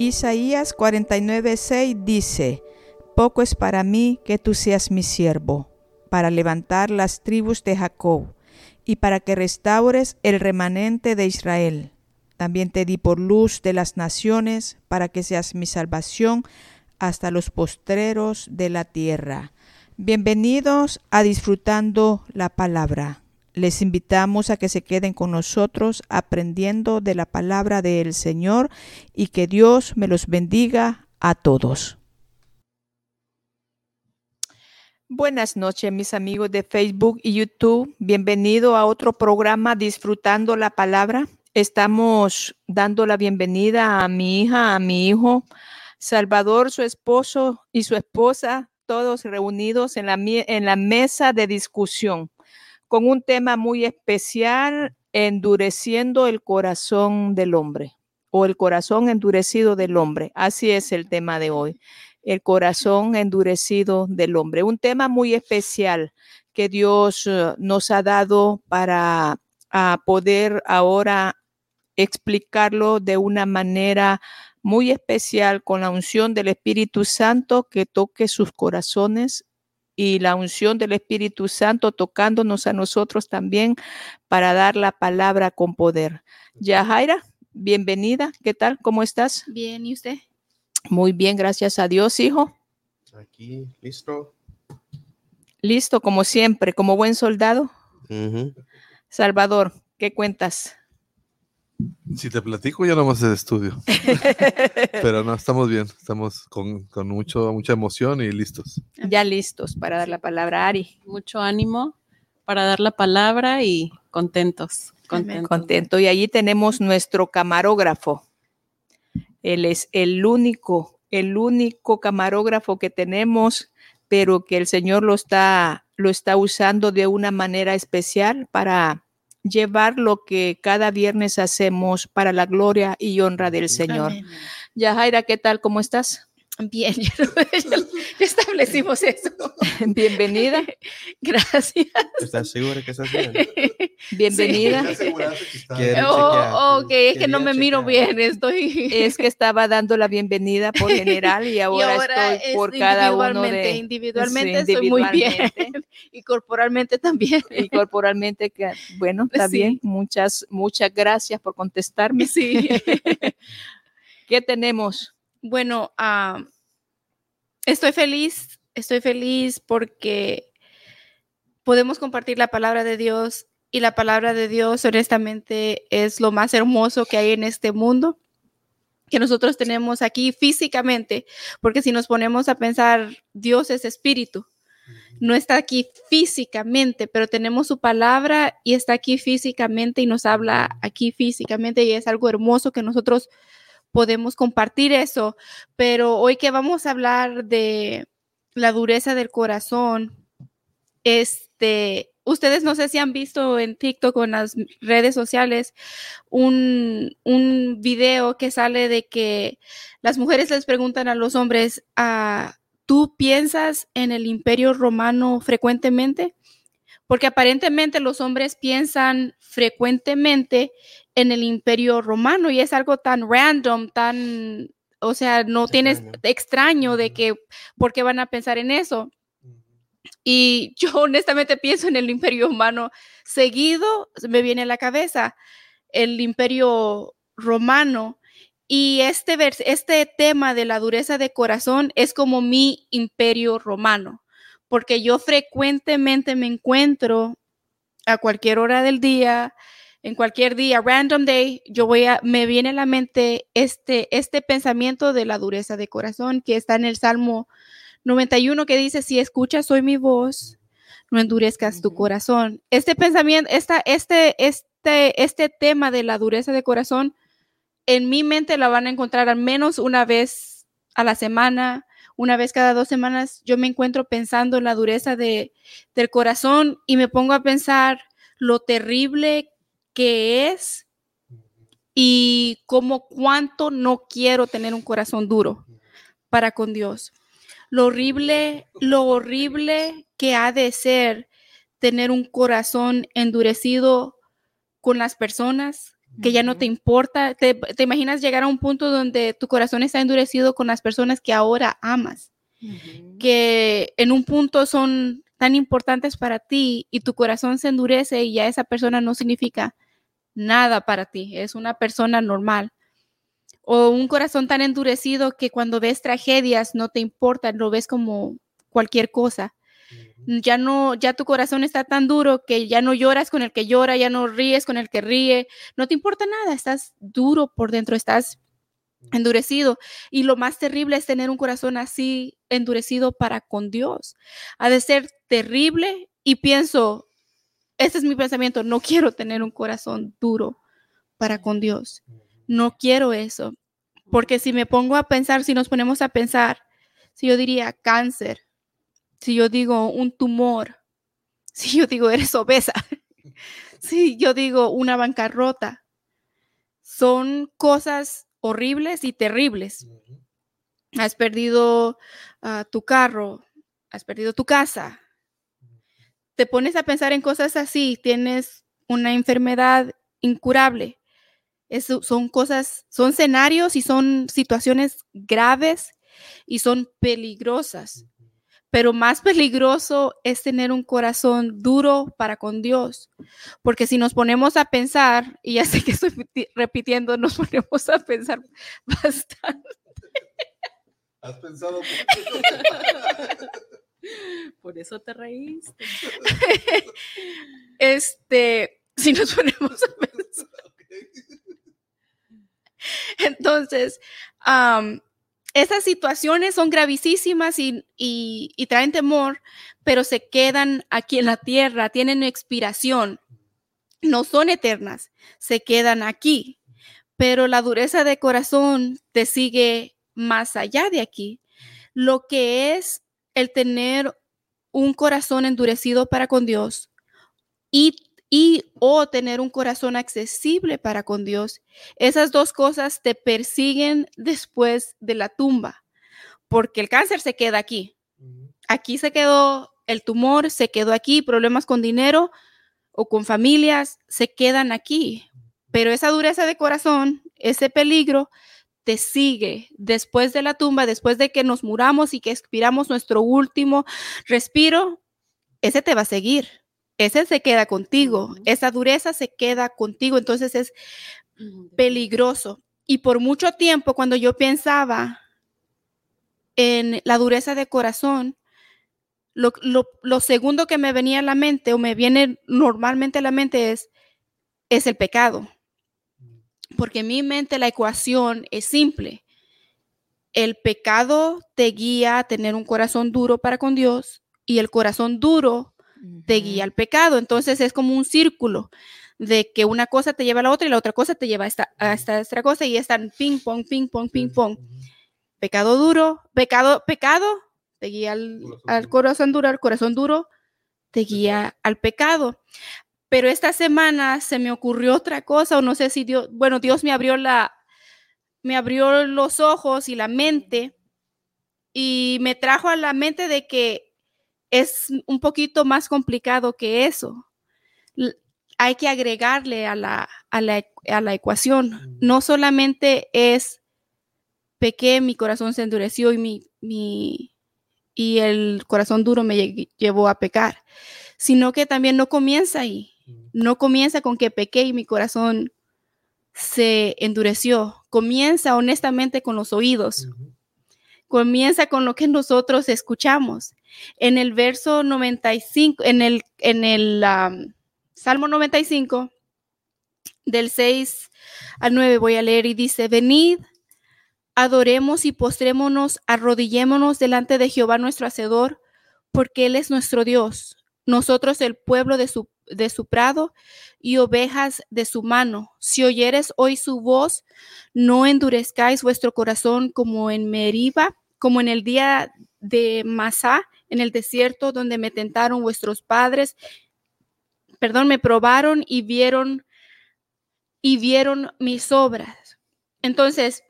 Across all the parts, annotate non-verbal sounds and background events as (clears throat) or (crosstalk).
Isaías 49:6 dice, Poco es para mí que tú seas mi siervo, para levantar las tribus de Jacob, y para que restaures el remanente de Israel. También te di por luz de las naciones, para que seas mi salvación hasta los postreros de la tierra. Bienvenidos a Disfrutando la Palabra. Les invitamos a que se queden con nosotros aprendiendo de la palabra del Señor y que Dios me los bendiga a todos. Buenas noches, mis amigos de Facebook y YouTube. Bienvenido a otro programa Disfrutando la Palabra. Estamos dando la bienvenida a mi hija, a mi hijo, Salvador, su esposo y su esposa, todos reunidos en la, mesa de discusión con un tema muy especial, endureciendo el corazón del hombre o el corazón endurecido del hombre. Así es el tema de hoy, el corazón endurecido del hombre. Un tema muy especial que Dios eh, nos ha dado para poder ahora explicarlo de una manera muy especial con la unción del Espíritu Santo que toque sus corazones y la unción del Espíritu Santo tocándonos a nosotros también para dar la palabra con poder. Yajaira, bienvenida. ¿Qué tal? ¿Cómo estás? Bien, ¿y usted? Muy bien, gracias a Dios, hijo. Aquí, listo. Listo, como siempre, como buen soldado. Salvador, ¿qué cuentas? Si te platico, ya no más de estudio. (laughs) Pero no, estamos bien, estamos con, mucho, mucha emoción y listos. Ya listos para dar la palabra a Ari. Mucho ánimo para dar la palabra y contentos. Contentos. Contento. Y allí tenemos nuestro camarógrafo. Él es el único, el único camarógrafo que tenemos, pero que el Señor lo está, lo está usando de una manera especial para llevar lo que cada viernes hacemos para la gloria y honra del Señor. Yajaira, ¿qué tal? ¿Cómo estás? Bien, (laughs) ya, establecimos eso. (laughs) Bienvenida. (laughs) Gracias. ¿Estás segura que estás bien? Bienvenida. Oh, ok, es que no me miro bien, estoy. Es que estaba dando la bienvenida por general y ahora, estoy por cada uno de. Individualmente estoy muy bien y corporalmente también. Y corporalmente, que, bueno, está bien. Muchas, muchas gracias por contestarme. Sí. ¿Qué tenemos? Bueno, ah, estoy feliz, estoy feliz porque podemos compartir la palabra de Dios y la palabra de Dios honestamente es lo más hermoso que hay en este mundo que nosotros tenemos aquí físicamente, porque si nos ponemos a pensar, Dios es espíritu, no está aquí físicamente, pero tenemos su palabra y está aquí físicamente y nos habla aquí físicamente y es algo hermoso que nosotros podemos compartir eso, pero hoy que vamos a hablar de la dureza del corazón, este, ustedes no sé si han visto en TikTok o en las redes sociales un, un video que sale de que las mujeres les preguntan a los hombres, ah, ¿tú piensas en el imperio romano frecuentemente? Porque aparentemente los hombres piensan frecuentemente en el imperio romano y es algo tan random, tan, o sea, no tienes extraño de que, ¿por qué van a pensar en eso? Y yo (laughs) honestamente pienso en el imperio romano seguido, me viene a la cabeza el imperio romano. Y este, este tema de la dureza de corazón es como mi imperio romano, porque yo frecuentemente me encuentro a cualquier hora del día, en cualquier día, random day, yo voy a, me viene a la mente este, este pensamiento de la dureza de corazón que está en el Salmo 91 que dice, si escuchas hoy mi voz, no endurezcas tu corazón. Este pensamiento, esta, este, este, este tema de la dureza de corazón, en mi mente la van a encontrar al menos una vez a la semana, una vez cada dos semanas. Yo me encuentro pensando en la dureza de, del corazón y me pongo a pensar lo terrible qué es y como cuánto no quiero tener un corazón duro para con Dios. Lo horrible, lo horrible qué ha de ser tener un corazón endurecido con las personas, que ya no te importa. Te, te, imaginas llegar a un punto donde tu corazón está endurecido con las personas que ahora amas, que en un punto son tan importantes para ti y tu corazón se endurece y ya esa persona no significa nada para ti, es una persona normal. O un corazón tan endurecido que cuando ves tragedias no te importa, lo ves como cualquier cosa. Ya no, ya tu corazón está tan duro que ya no lloras con el que llora, ya no ríes con el que ríe, no te importa nada, estás duro por dentro, estás endurecido. Y lo más terrible es tener un corazón así endurecido para con Dios. Ha de ser terrible y pienso, este es mi pensamiento, no quiero tener un corazón duro para con Dios. No quiero eso. Porque si me pongo a pensar, si nos ponemos a pensar, si yo diría cáncer, si yo digo un tumor, (laughs) si yo digo eres obesa, (laughs) si yo digo una bancarrota, son cosas horribles y terribles. Has perdido ah, tu carro, has perdido tu casa. Te pones a pensar en cosas así, tienes una enfermedad incurable. son cosas, son escenarios y son situaciones graves y son peligrosas pero más peligroso es tener un corazón duro para con Dios, porque si nos ponemos a pensar, y ya sé que estoy repitiendo, nos (laughs) ponemos a pensar (laughs) bastante. ¿Has pensado? Por eso te reíste. Este, si nos ponemos a pensar. Entonces, esas situaciones son gravísimas y, traen temor, pero se quedan aquí en la tierra, tienen expiración, no son eternas, se quedan aquí, pero la dureza de corazón te sigue más allá de aquí. Lo que es el tener un corazón endurecido para con Dios y y o tener un corazón accesible para con Dios. Esas dos cosas te persiguen después de la tumba, porque el cáncer se queda aquí. Aquí se quedó el tumor, se quedó aquí, problemas con dinero o con familias se quedan aquí. Pero esa dureza de corazón, ese peligro, te sigue después de la tumba, después de que nos muramos y que expiramos nuestro último respiro, ese te va a seguir ese se queda contigo, esa dureza se queda contigo, entonces es peligroso. Y por mucho tiempo, cuando yo pensaba en la dureza de corazón, lo, segundo que me venía a la mente o me viene normalmente a la mente es, es el pecado. Porque en mi mente la ecuación es simple. El pecado te guía a tener un corazón duro para con Dios y el corazón duro te guía al pecado. Entonces es como un círculo de que una cosa te lleva a la otra y la otra cosa te lleva a esta, a esta, cosa y están ping pong, ping pong, ping pong. Pecado duro, pecado, pecado, te guía al, al corazón duro, al corazón duro, te guía al pecado. Pero esta semana se me ocurrió otra cosa, o no sé si Dios, bueno, Dios me abrió la, me abrió los ojos y la mente y me trajo a la mente de que es un poquito más complicado que eso. Hay que agregarle a la, a la, ecuación. No solamente es pequé, mi corazón se endureció y, mi, mi, y el corazón duro me llevó a pecar, sino que también no comienza ahí. No comienza con que pequé y mi corazón se endureció. Comienza honestamente con los oídos comienza con lo que nosotros escuchamos. En el verso 95, en el, en el Salmo 95, del 6 al 9 voy a leer y dice, venid, adoremos y postrémonos, arrodillémonos delante de Jehová nuestro Hacedor, porque Él es nuestro Dios, nosotros el pueblo de su, de su prado y ovejas de su mano. Si oyeres hoy su voz, no endurezcáis vuestro corazón como en Meriba, como en el día de Masá, en el desierto, donde me tentaron vuestros padres, perdón, me probaron y vieron y vieron mis obras. Entonces,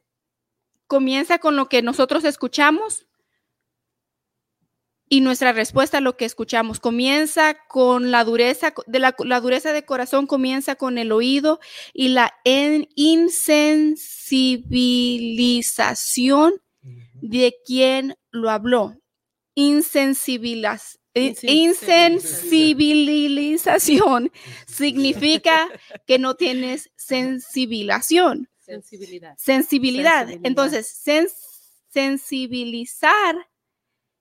comienza con lo que nosotros escuchamos, y nuestra respuesta a lo que escuchamos comienza con la dureza de la, la dureza de corazón comienza con el oído y la en- insensibilización de quien lo habló. Eh, insensibilización significa que no tienes (laughs) sensibilización, Sensibilidad. sensibilidad. Sensibilidad. Entonces, sens- sensibilizar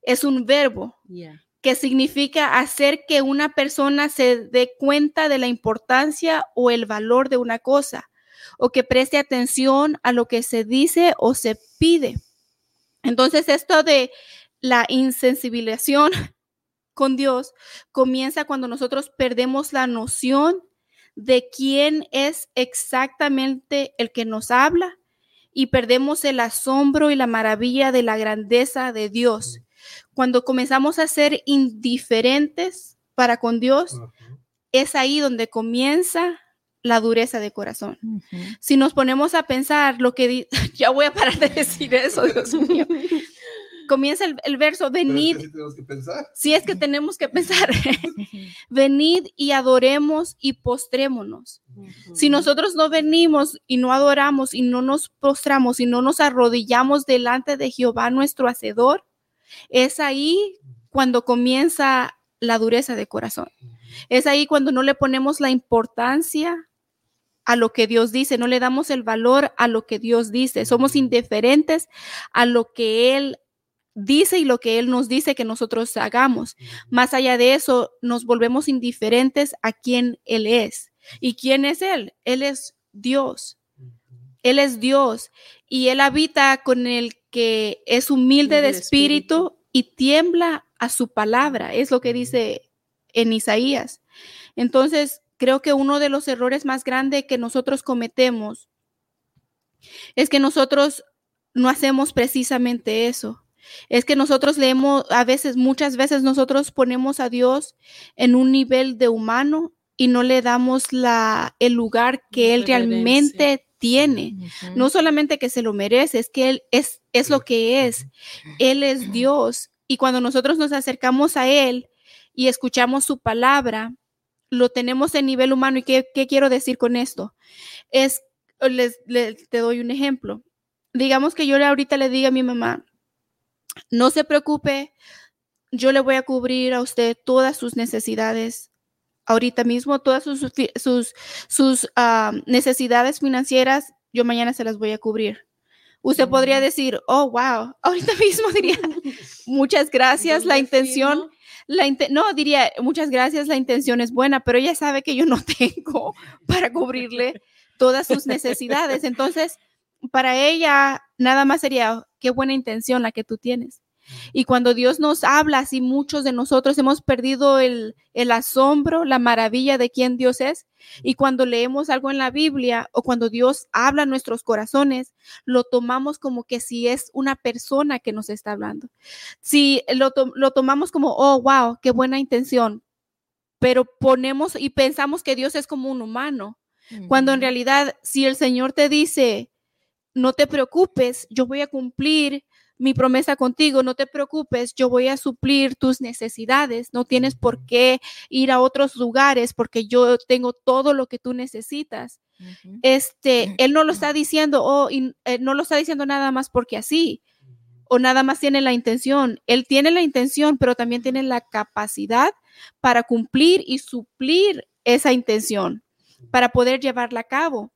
es un verbo Yeah. que significa hacer que una persona se dé cuenta de la importancia o el valor de una cosa, o que preste atención a lo que se dice o se pide. Entonces, esto de la insensibilización (laughs) con Dios comienza cuando nosotros perdemos la noción de quién es exactamente el que nos habla y perdemos el asombro y la maravilla de la grandeza de Dios. Cuando comenzamos a ser indiferentes para con Dios, es ahí donde comienza la dureza de corazón. Si nos ponemos a pensar lo que di- (laughs) ya voy a parar de decir eso, Dios mío. (laughs) Comienza el, el verso, venid, que si es que tenemos que pensar, (laughs) venid y adoremos y postrémonos. Si nosotros no venimos y no adoramos y no nos postramos y no nos arrodillamos delante de Jehová nuestro Hacedor, es ahí cuando comienza la dureza de corazón. Es ahí cuando no le ponemos la importancia a lo que Dios dice, no le damos el valor a lo que Dios dice. Somos indiferentes a lo que Él dice y lo que Él nos dice que nosotros hagamos. Más allá de eso, nos volvemos indiferentes a quién Él es. ¿Y quién es Él? Él es Dios. Él es Dios y Él habita con el que es humilde de espíritu y tiembla a su palabra. Es lo que dice en Isaías. Entonces, creo que uno de los errores más grandes que nosotros cometemos es que nosotros no hacemos precisamente eso. Es que nosotros leemos, a veces, muchas veces nosotros ponemos a Dios en un nivel de humano y no le damos la, el lugar que Él realmente tiene. No solamente que se lo merece, es que Él es, es lo que es. Él es Dios. Y cuando nosotros nos acercamos a Él y escuchamos su palabra, lo tenemos en nivel humano. ¿Y qué, qué quiero decir con esto? Es, les, les- te doy un ejemplo. Digamos que yo ahorita le diga a mi mamá, no se preocupe, yo le voy a cubrir a usted todas sus necesidades ahorita mismo, todas sus, fi- sus, sus ah, necesidades financieras, yo mañana se las voy a cubrir. Usted podría decir, oh, wow, ahorita (laughs) mismo diría, muchas gracias, la ¿Dónde intención, la inte- no, diría, muchas gracias, la intención es buena, pero ella sabe que yo no (laughs) tengo para cubrirle todas sus necesidades. Entonces, para ella, nada más sería, qué buena intención la que tú tienes. Y cuando Dios nos habla, así muchos de nosotros hemos perdido el, el asombro, la maravilla de quién Dios es. Y cuando leemos algo en la Biblia o cuando Dios habla en nuestros corazones, lo tomamos como que si es una persona que nos está hablando. Si lo, to- lo tomamos como, oh, wow, qué buena intención, pero ponemos y pensamos que Dios es como un humano, cuando en realidad si el Señor te dice, no te preocupes, yo voy a cumplir mi promesa contigo, no te preocupes, yo voy a suplir tus necesidades, no tienes por qué ir a otros lugares porque yo tengo todo lo que tú necesitas. Este, (clears throat) él no lo está diciendo, oh, y, eh, no lo está diciendo nada más porque así, o nada más tiene la intención. Él tiene la intención, pero también tiene la capacidad para cumplir y suplir esa intención, para poder llevarla a cabo.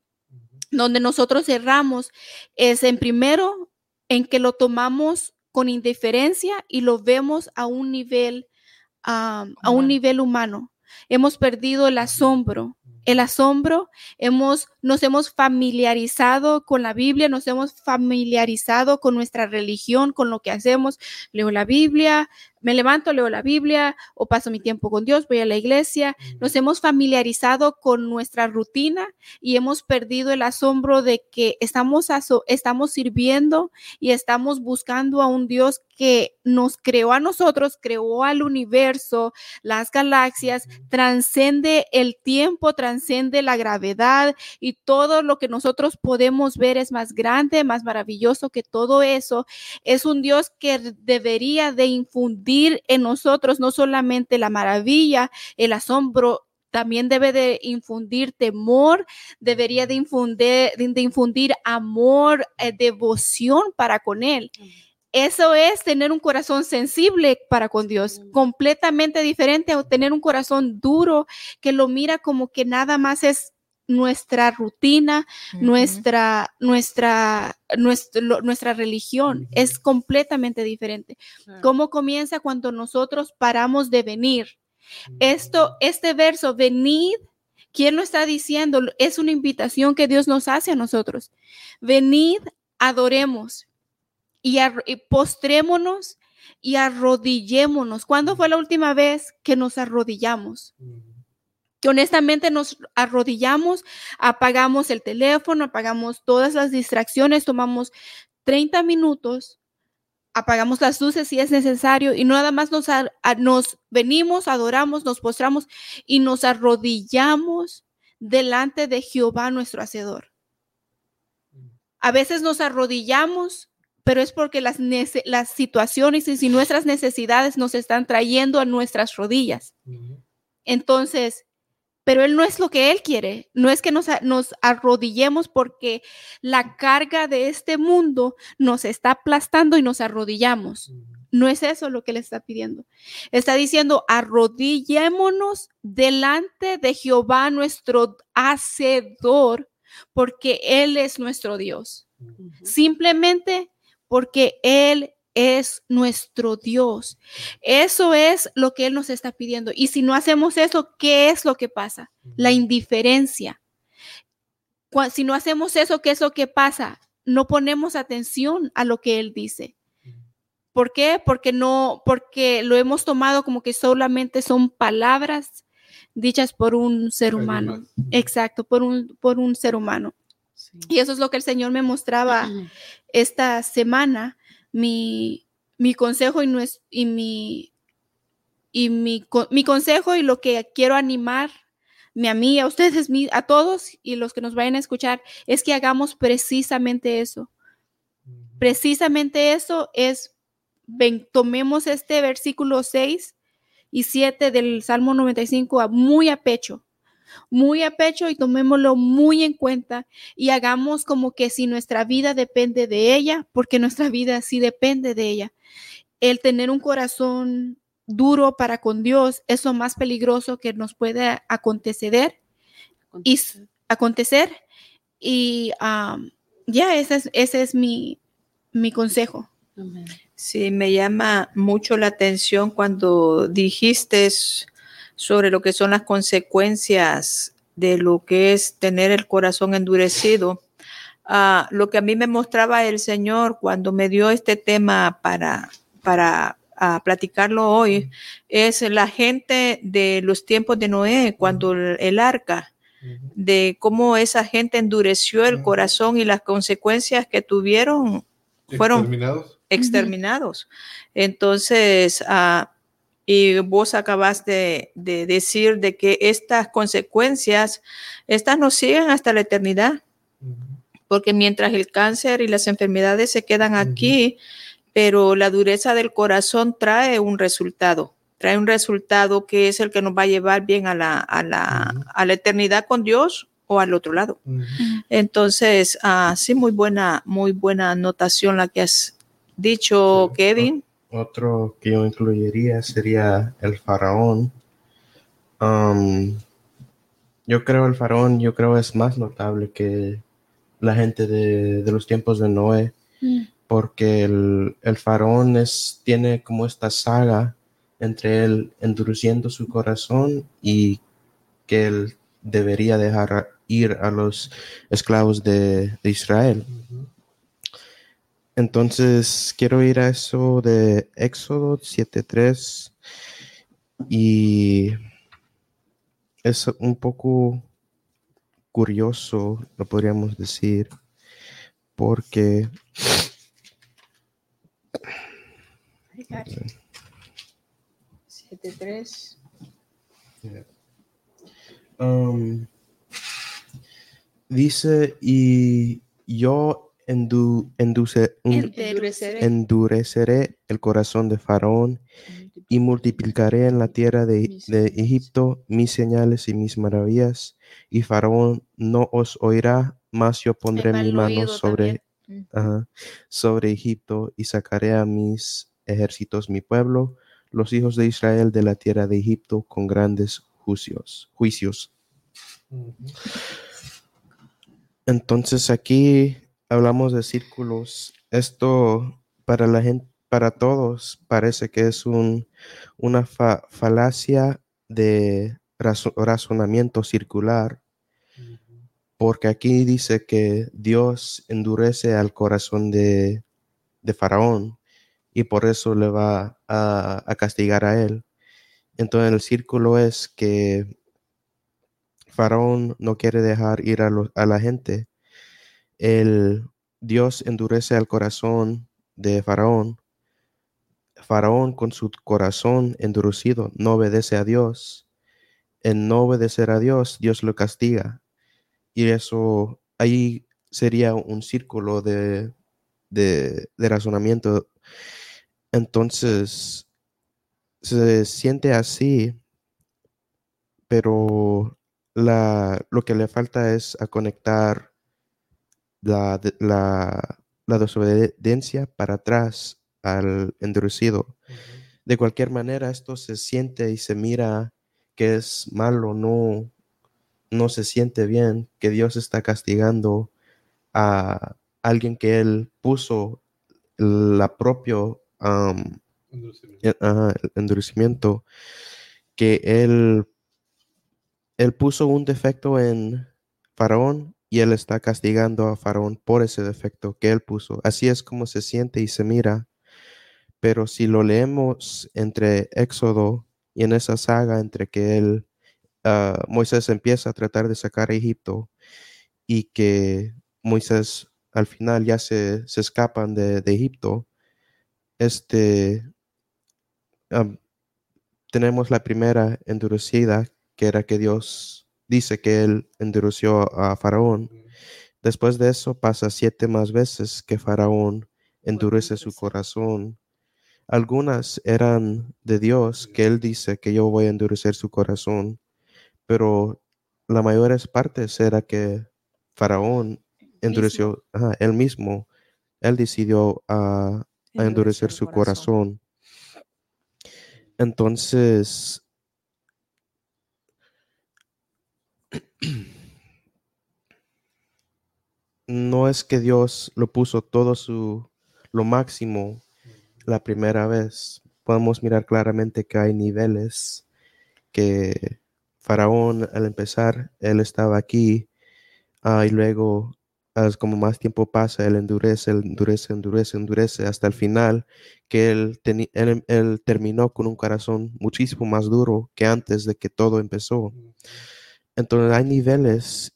Donde nosotros erramos es en primero en que lo tomamos con indiferencia y lo vemos a un nivel, ah, a un Humano. nivel humano. Hemos perdido el asombro. El asombro, hemos, nos hemos familiarizado con la Biblia, nos hemos familiarizado con nuestra religión, con lo que hacemos. Leo la Biblia, me levanto, leo la Biblia o paso mi tiempo con Dios, voy a la iglesia. Nos hemos familiarizado con nuestra rutina y hemos perdido el asombro de que estamos, estamos sirviendo y estamos buscando a un Dios que nos creó a nosotros, creó al universo, las galaxias, transcende el tiempo, transcende la gravedad y todo lo que nosotros podemos ver es más grande, más maravilloso que todo eso. Es un Dios que debería de infundir infundir en nosotros no solamente la maravilla, el asombro, también debe de infundir temor, debería de infundir, de infundir amor, eh, devoción para con Él. Eso es tener un corazón sensible para con Dios, completamente diferente a tener un corazón duro que lo mira como que nada más es nuestra rutina, nuestra, nuestra, nuestra religión. Es completamente diferente. ¿Cómo comienza cuando nosotros paramos de venir? Esto, este verso, venid, ¿quién lo está diciendo? Es una invitación que Dios nos hace a nosotros. Venid, adoremos y, postrémonos y arrodillémonos. ¿Cuándo fue la última vez que nos arrodillamos? Que honestamente nos arrodillamos, apagamos el teléfono, apagamos todas las distracciones, tomamos 30 minutos, apagamos las luces si es necesario y nada más nos, nos venimos, adoramos, nos postramos y nos arrodillamos delante de Jehová nuestro Hacedor. A veces nos arrodillamos, pero es porque las, las situaciones y nuestras necesidades nos están trayendo a nuestras rodillas. Entonces, pero Él no es lo que Él quiere. No es que nos, nos, arrodillemos porque la carga de este mundo nos está aplastando y nos arrodillamos. No es eso lo que Él está pidiendo. Está diciendo, arrodillémonos delante de Jehová nuestro Hacedor, porque Él es nuestro Dios. Simplemente porque Él es nuestro Dios. Eso es lo que Él nos está pidiendo. Y si no hacemos eso, ¿qué es lo que pasa? La indiferencia. Si no hacemos eso, ¿qué es lo que pasa? No ponemos atención a lo que Él dice. ¿Por qué? Porque no, porque lo hemos tomado como que solamente son palabras dichas por un ser humano. Exacto, por un, por un ser humano. Y eso es lo que el Señor me mostraba esta semana mi, mi consejo y, no es, y, mi, y mi, mi, consejo y lo que quiero animar a mí, a ustedes, a todos y los que nos vayan a escuchar, es que hagamos precisamente eso. Precisamente eso es, ven, tomemos este versículo 6 y 7 del Salmo 95 muy a pecho muy a pecho y tomémoslo muy en cuenta y hagamos como que si nuestra vida depende de ella, porque nuestra vida sí depende de ella. El tener un corazón duro para con Dios es lo más peligroso que nos puede acontecer y acontecer y ya ese es, ese es mi, mi consejo. Sí, me llama mucho la atención cuando dijiste sobre lo que son las consecuencias de lo que es tener el corazón endurecido. Ah, lo que a mí me mostraba el Señor cuando me dio este tema para, para ah, platicarlo hoy es la gente de los tiempos de Noé, cuando el, arca, de cómo esa gente endureció el corazón y las consecuencias que tuvieron fueron exterminados. exterminados. Entonces, uh, y vos acabas de, decir de que estas consecuencias, estas nos siguen hasta la eternidad, porque mientras el cáncer y las enfermedades se quedan aquí, pero la dureza del corazón trae un resultado, trae un resultado que es el que nos va a llevar bien a la, a la, a la eternidad con Dios o al otro lado. Entonces, uh, sí, muy buena, muy buena anotación la que has dicho, Kevin. Otro que yo incluiría sería el faraón. Um, yo creo el faraón, yo creo es más notable que la gente de, los tiempos de Noé, mm. porque el, faraón es, tiene como esta saga entre él endureciendo su corazón y que él debería dejar ir a los esclavos de, Israel. Entonces, quiero ir a eso de Éxodo 7.3 y es un poco curioso, lo podríamos decir, porque... 7.3. Um, dice, y yo endu- enduce- un- Endureceré. endureceré el corazón de Faraón y multiplicaré en la tierra de, de Egipto mis señales y mis maravillas, y Faraón no os oirá, mas yo pondré mi mano sobre, sobre Egipto y sacaré a mis ejércitos, mi pueblo, los hijos de Israel de la tierra de Egipto con grandes juicios. juicios. Entonces aquí hablamos de círculos. Esto para la gente, para todos parece que es un, una fa- falacia de razo- razonamiento circular, porque aquí dice que Dios endurece al corazón de, de Faraón y por eso le va a, a castigar a él. Entonces el círculo es que Faraón no quiere dejar ir a, lo- a la gente. El Dios endurece el corazón de Faraón. Faraón con su corazón endurecido no obedece a Dios. En no obedecer a Dios, Dios lo castiga. Y eso ahí sería un círculo de, de, de razonamiento. Entonces, se siente así, pero la, lo que le falta es a conectar la, la, la desobediencia para atrás al endurecido. De cualquier manera, esto se siente y se mira que es malo, no, no se siente bien, que Dios está castigando a alguien que él puso la propio el endurecimiento, que él, él puso un defecto en Faraón y él está castigando a Faraón por ese defecto que él puso. Así es como se siente y se mira. Pero si lo leemos entre Éxodo y en esa saga entre que él, ah, Moisés empieza a tratar de sacar a Egipto y que Moisés al final ya se, se escapan de, de Egipto, este, tenemos la primera endurecida, que era que Dios dice que él endureció a Faraón. Después de eso pasa siete más veces que Faraón endurece su corazón. Algunas eran de Dios, que él dice que yo voy a endurecer su corazón, pero la mayores partes era que Faraón endureció, ajá, él mismo, él decidió a a endurecer su corazón. Entonces, (clears throat) no es que Dios lo puso todo su, lo máximo la primera vez. Podemos mirar claramente que hay niveles que Faraón al empezar, él estaba aquí ah, y luego como más tiempo pasa, él endurece, endurece, endurece, endurece hasta el final que él, él terminó con un corazón muchísimo más duro que antes de que todo empezó. Entonces hay niveles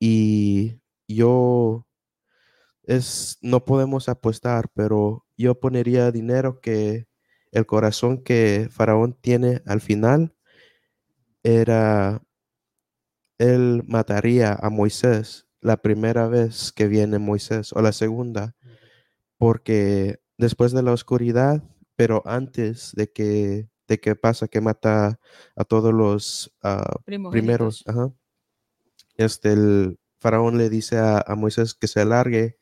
y yo es no podemos apostar, pero yo ponería dinero que el corazón que Faraón tiene al final era él mataría a Moisés la primera vez que viene Moisés o la segunda, porque después de la oscuridad, pero antes de que de que pasa que mata a todos los ah, primeros, ajá. Este, el faraón le dice a, a Moisés que se alargue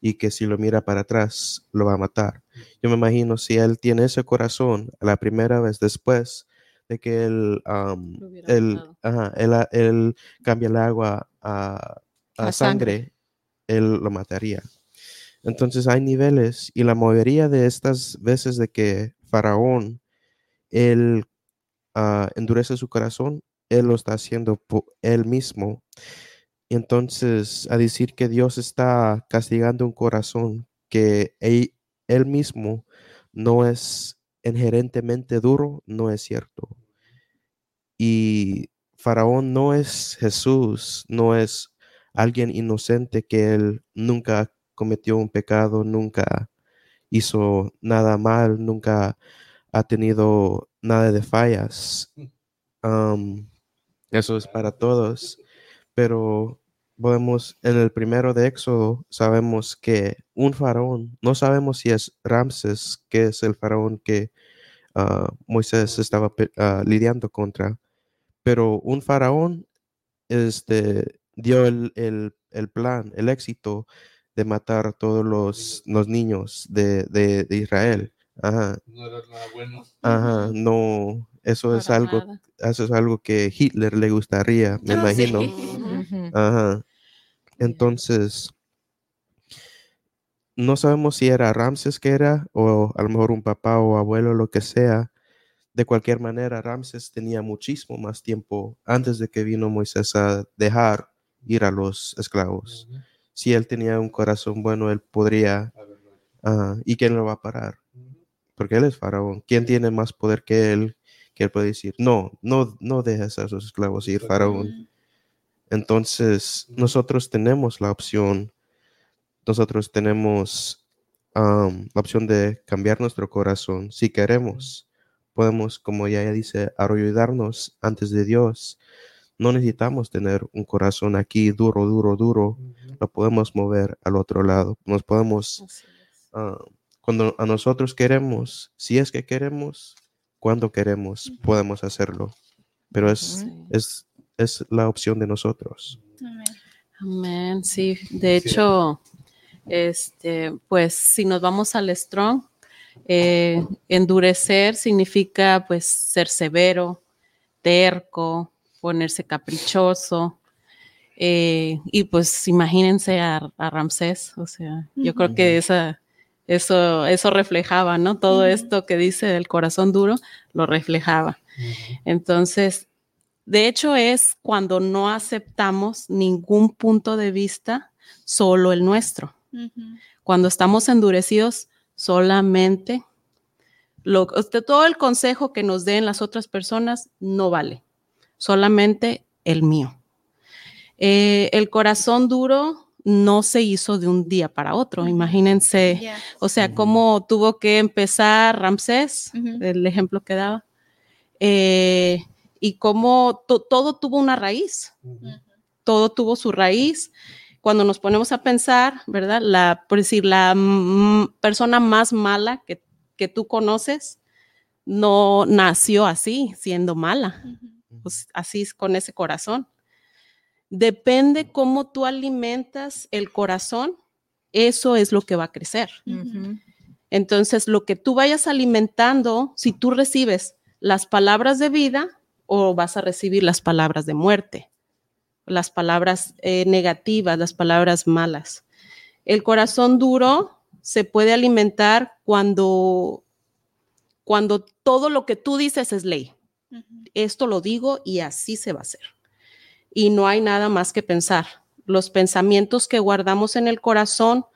y que si lo mira para atrás lo va a matar. Yo me imagino si él tiene ese corazón la primera vez después de que él, ajá, él, él cambia el agua a, a A sangre, sangre. él lo mataría. Entonces hay niveles y la mayoría de estas veces de que Faraón, él ah, endurece su corazón, él lo está haciendo por él mismo. Entonces, a decir que Dios está castigando un corazón que él, él mismo no es inherentemente duro, no es cierto. Y Faraón no es Jesús, no es alguien inocente que él nunca cometió un pecado, nunca hizo nada mal, nunca ha tenido nada de fallas. Am, eso es para todos, pero podemos, en el primero de Éxodo, sabemos que un faraón, no sabemos si es Ramses, que es el faraón que ah, Moisés estaba ah, lidiando contra, pero un faraón este, dio el, el- el plan, el éxito de matar a todos los, los niños de, de- de Israel. Ajá, No era nada bueno. ajá, no, eso es algo, nada. eso es algo que Hitler le gustaría, me (laughs) Ah, imagino. Ajá. Entonces, no sabemos si era Ramses que era, o a lo mejor un papá o abuelo, lo que sea. De cualquier manera, Ramses tenía muchísimo más tiempo antes de que vino Moisés a dejar ir a los esclavos. Si él tenía un corazón bueno, él podría. Ajá, ¿Y quién lo va a parar? Porque él es faraón. ¿Quién tiene más poder que él? Que él puede decir, no, no, no dejes a esos esclavos ir, faraón. Entonces, nosotros tenemos la opción, nosotros tenemos la opción de cambiar nuestro corazón. Si queremos, podemos, como ya dice, arrodillarnos antes de Dios. No necesitamos tener un corazón aquí duro, duro, duro. Lo podemos mover al otro lado. Nos podemos, cuando a nosotros queremos, si es que queremos, cuando queremos, podemos hacerlo. Pero es, es, es la opción de nosotros. Amén. Sí. De Sí. hecho, este, pues si nos vamos al strong, eh, endurecer significa pues ser severo, terco, ponerse caprichoso. eh, y pues imagínense a, a Ramsés, o sea, yo creo que esa, eso, eso reflejaba, ¿no? Todo esto que dice del corazón duro, lo reflejaba. Entonces, de hecho es cuando no aceptamos ningún punto de vista, solo el nuestro. Cuando estamos endurecidos, solamente lo, todo el consejo que nos den las otras personas no vale, solamente el mío. Eh, el corazón duro no se hizo de un día para otro, imagínense. O sea, cómo tuvo que empezar Ramsés, el ejemplo que daba, eh, y cómo to- todo tuvo una raíz, todo tuvo su raíz. Cuando nos ponemos a pensar, ¿verdad? La, por decir, la persona más mala que, que tú conoces no nació así, siendo mala, pues así es con ese corazón. Depende cómo tú alimentas el corazón, eso es lo que va a crecer. Entonces, lo que tú vayas alimentando, si tú recibes las palabras de vida o vas a recibir las palabras de muerte, las palabras eh, negativas, las palabras malas. El corazón duro se puede alimentar cuando, cuando todo lo que tú dices es ley. Esto lo digo y así se va a hacer. Y no hay nada más que pensar. Los pensamientos que guardamos en el corazón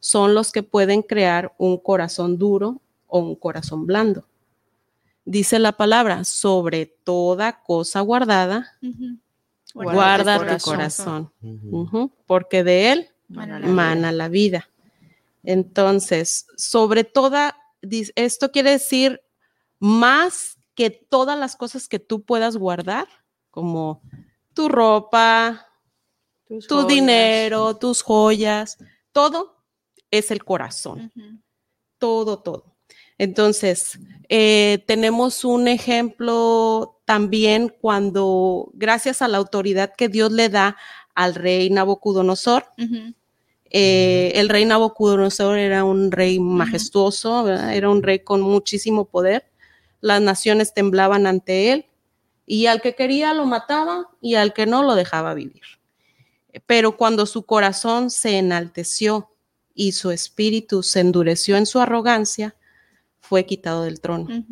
son los que pueden crear un corazón duro o un corazón blando. Dice la palabra, sobre toda cosa guardada. Guarda guarda, tu corazón. porque de él Mana la mana la vida. Entonces, sobre toda, esto quiere decir más que todas las cosas que tú puedas guardar, como tu ropa, Tus tu joyas. dinero, tus joyas, todo es el corazón, todo, todo. Entonces, eh, tenemos un ejemplo también cuando, gracias a la autoridad que Dios le da al rey Nabucodonosor, eh, el rey Nabucodonosor era un rey majestuoso, ¿verdad? era un rey con muchísimo poder. Las naciones temblaban ante él y al que quería lo mataba y al que no lo dejaba vivir. Pero cuando su corazón se enalteció y su espíritu se endureció en su arrogancia, fue quitado del trono.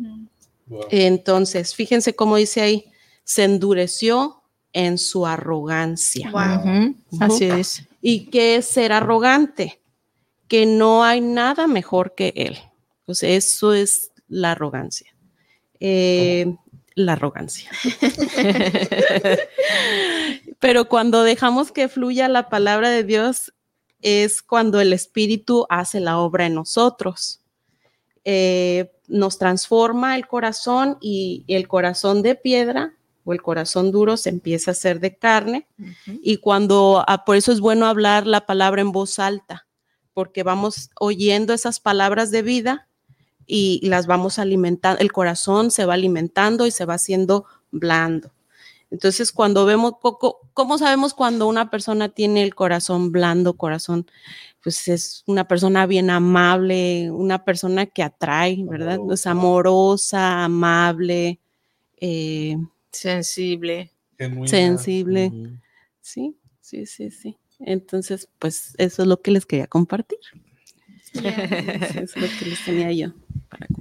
Wow. Entonces, fíjense cómo dice ahí, se endureció en su arrogancia. Wow. Así es. ¿Y qué es ser arrogante? Que no hay nada mejor que él. Pues eso es la arrogancia. Eh, la arrogancia. Pero cuando dejamos que fluya la palabra de Dios, es cuando el Espíritu hace la obra en nosotros. Eh, nos transforma el corazón y el corazón de piedra o el corazón duro se empieza a hacer de carne. Y cuando, ah, por eso es bueno hablar la palabra en voz alta, porque vamos oyendo esas palabras de vida y las vamos alimentando, el corazón se va alimentando y se va haciendo blando. Entonces, cuando vemos, co- co- ¿cómo sabemos cuando una persona tiene el corazón blando, corazón? Pues es una persona bien amable, una persona que atrae, ¿verdad? Es amorosa, amable, eh, Sensible. Genuina. sensible. Sí, sí, sí, sí. Entonces, pues eso es lo que les quería compartir. (laughs)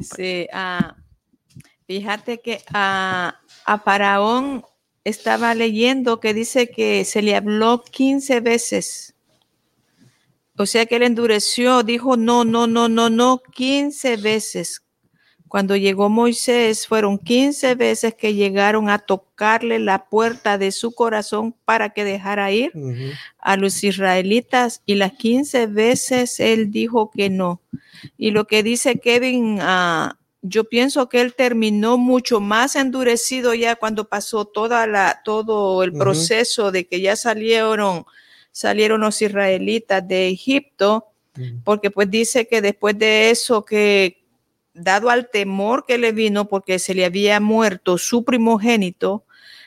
Sí, ah, fíjate que a, a Faraón estaba leyendo que dice que se le habló 15 veces. O sea que él endureció, dijo no, no, no, no, no, 15 veces. Cuando llegó Moisés, fueron 15 veces que llegaron a tocarle la puerta de su corazón para que dejara ir a los israelitas y las 15 veces él dijo que no. Y lo que dice Kevin, ah, yo pienso que él terminó mucho más endurecido ya cuando pasó toda la, todo el proceso de que ya salieron, salieron los israelitas de Egipto, porque pues dice que después de eso que dado al temor que le vino porque se le había muerto su primogénito,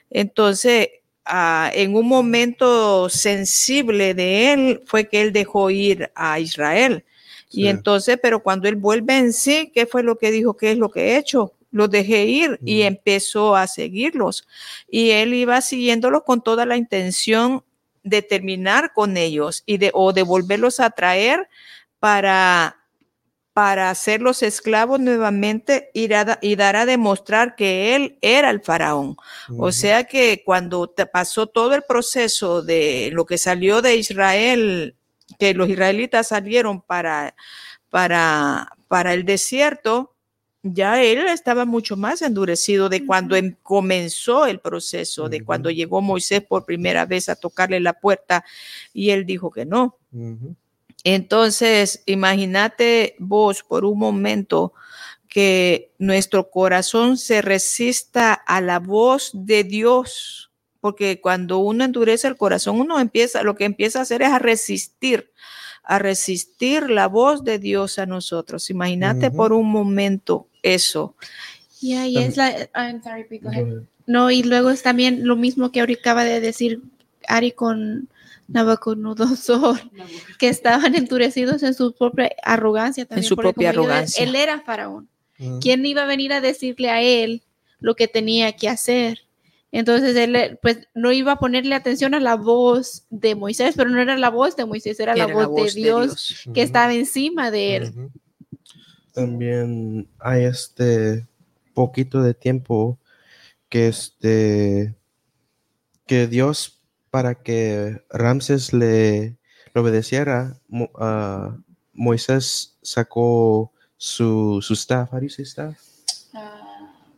entonces ah, en un momento sensible de él fue que él dejó ir a Israel. Y entonces, pero cuando él vuelve en sí, ¿qué fue lo que dijo? ¿Qué es lo que he hecho? Los dejé ir y empezó a seguirlos. Y él iba siguiéndolos con toda la intención de terminar con ellos y de o de volverlos a traer para para hacerlos esclavos nuevamente y, da- y dar a demostrar que él era el faraón. O sea que cuando te pasó todo el proceso de lo que salió de Israel, que los israelitas salieron para, para, para el desierto, ya él estaba mucho más endurecido de cuando em- comenzó el proceso, de cuando llegó Moisés por primera vez a tocarle la puerta y él dijo que no. Entonces, imagínate vos por un momento que nuestro corazón se resista a la voz de Dios, porque cuando uno endurece el corazón, uno empieza, lo que empieza a hacer es a resistir, a resistir la voz de Dios a nosotros. Imagínate por un momento eso. Y ahí es la. I'm sorry, ahead. Go ahead. No, y luego es también lo mismo que ahorita acaba de decir Ari con Nabucodonosor, (laughs) que estaban endurecidos en su propia arrogancia también. su porque propia arrogancia. Él era faraón. Ujú. ¿Quién iba a venir a decirle a él lo que tenía que hacer? Entonces él pues no iba a ponerle atención a la voz de Moisés, pero no era la voz de Moisés, era, la, Era voz de Dios, que Ujú. estaba encima de él. También hay este poquito de tiempo que este que Dios para que Ramses le, le obedeciera, Mo- ah, Moisés sacó su, su staff, you say staff?